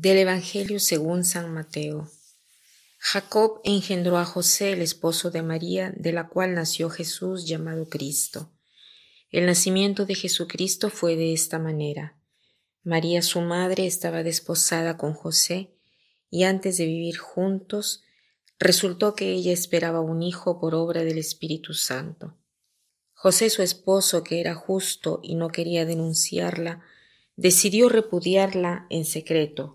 Del Evangelio según San Mateo. Jacob engendró a José, el esposo de María, de la cual nació Jesús llamado Cristo. El nacimiento de Jesucristo fue de esta manera. María su madre estaba desposada con José, y antes de vivir juntos, resultó que ella esperaba un hijo por obra del Espíritu Santo. José su esposo, que era justo y no quería denunciarla, decidió repudiarla en secreto,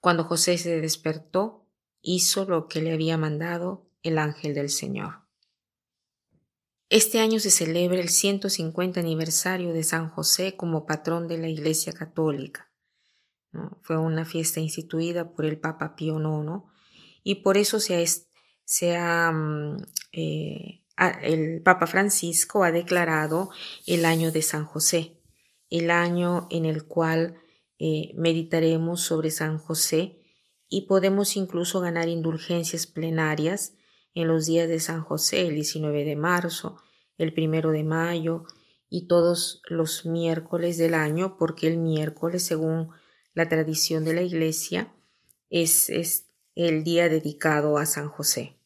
Cuando José se despertó, hizo lo que le había mandado el ángel del Señor. Este año se celebra el 150 aniversario de San José como patrón de la Iglesia Católica. Fue una fiesta instituida por el Papa Pío IX y por eso se ha, mm, eh, el Papa Francisco ha declarado el año de San José el año en el cual eh, meditaremos sobre San José y podemos incluso ganar indulgencias plenarias en los días de San José, el 19 de marzo, el 1 de mayo y todos los miércoles del año, porque el miércoles, según la tradición de la Iglesia, es, es el día dedicado a San José.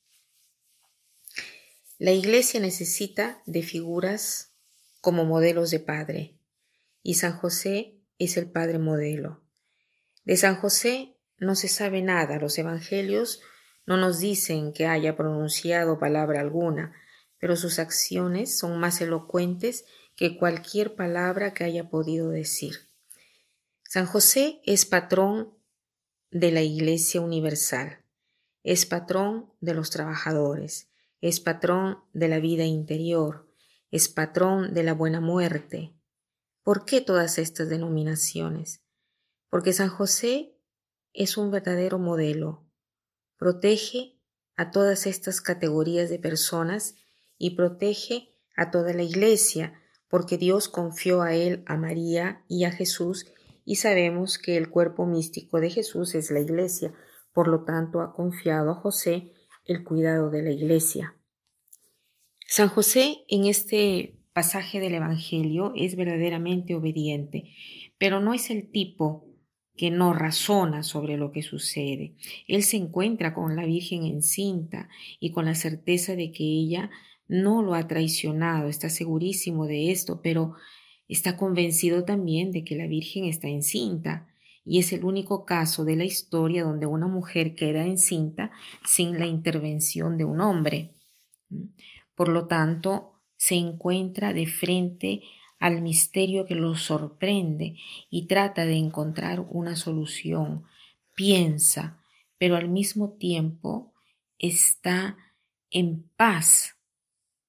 La Iglesia necesita de figuras como modelos de padre, y San José es el Padre modelo. De San José no se sabe nada, los Evangelios no nos dicen que haya pronunciado palabra alguna, pero sus acciones son más elocuentes que cualquier palabra que haya podido decir. San José es patrón de la Iglesia Universal, es patrón de los trabajadores, es patrón de la vida interior, es patrón de la buena muerte, ¿Por qué todas estas denominaciones? Porque San José es un verdadero modelo. Protege a todas estas categorías de personas y protege a toda la Iglesia, porque Dios confió a él, a María y a Jesús, y sabemos que el cuerpo místico de Jesús es la Iglesia, por lo tanto ha confiado a José el cuidado de la Iglesia. San José en este pasaje del Evangelio es verdaderamente obediente, pero no es el tipo que no razona sobre lo que sucede. Él se encuentra con la Virgen encinta y con la certeza de que ella no lo ha traicionado, está segurísimo de esto, pero está convencido también de que la Virgen está encinta y es el único caso de la historia donde una mujer queda encinta sin la intervención de un hombre. Por lo tanto, se encuentra de frente al misterio que lo sorprende y trata de encontrar una solución. Piensa, pero al mismo tiempo está en paz.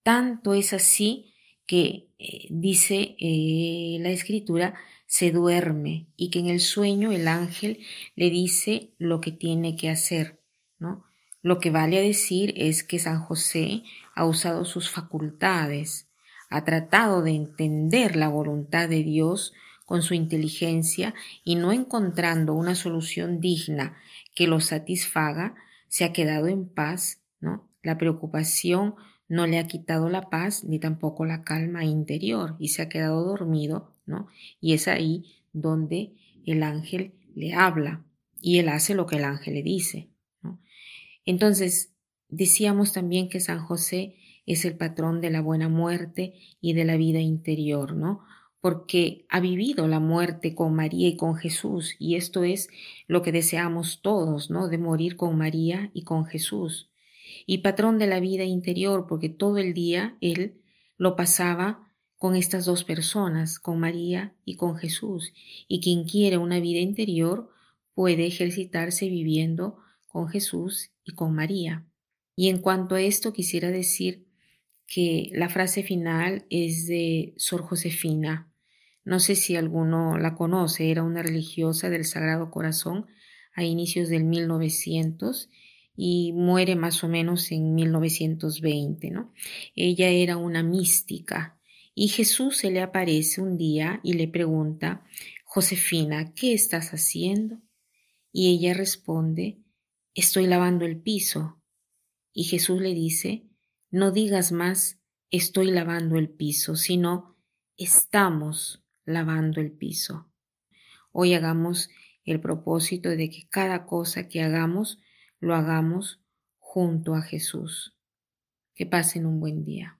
Tanto es así que eh, dice eh, la escritura, se duerme y que en el sueño el ángel le dice lo que tiene que hacer, ¿no? Lo que vale decir es que San José ha usado sus facultades, ha tratado de entender la voluntad de Dios con su inteligencia y no encontrando una solución digna que lo satisfaga, se ha quedado en paz, ¿no? La preocupación no le ha quitado la paz ni tampoco la calma interior y se ha quedado dormido, ¿no? Y es ahí donde el ángel le habla y él hace lo que el ángel le dice. Entonces, decíamos también que San José es el patrón de la buena muerte y de la vida interior, ¿no? Porque ha vivido la muerte con María y con Jesús, y esto es lo que deseamos todos, ¿no? De morir con María y con Jesús. Y patrón de la vida interior, porque todo el día él lo pasaba con estas dos personas, con María y con Jesús. Y quien quiere una vida interior puede ejercitarse viviendo con Jesús y con María. Y en cuanto a esto quisiera decir que la frase final es de Sor Josefina. No sé si alguno la conoce, era una religiosa del Sagrado Corazón a inicios del 1900 y muere más o menos en 1920, ¿no? Ella era una mística y Jesús se le aparece un día y le pregunta, Josefina, ¿qué estás haciendo? Y ella responde, estoy lavando el piso. Y Jesús le dice, no digas más, estoy lavando el piso, sino, estamos lavando el piso. Hoy hagamos el propósito de que cada cosa que hagamos lo hagamos junto a Jesús. Que pasen un buen día.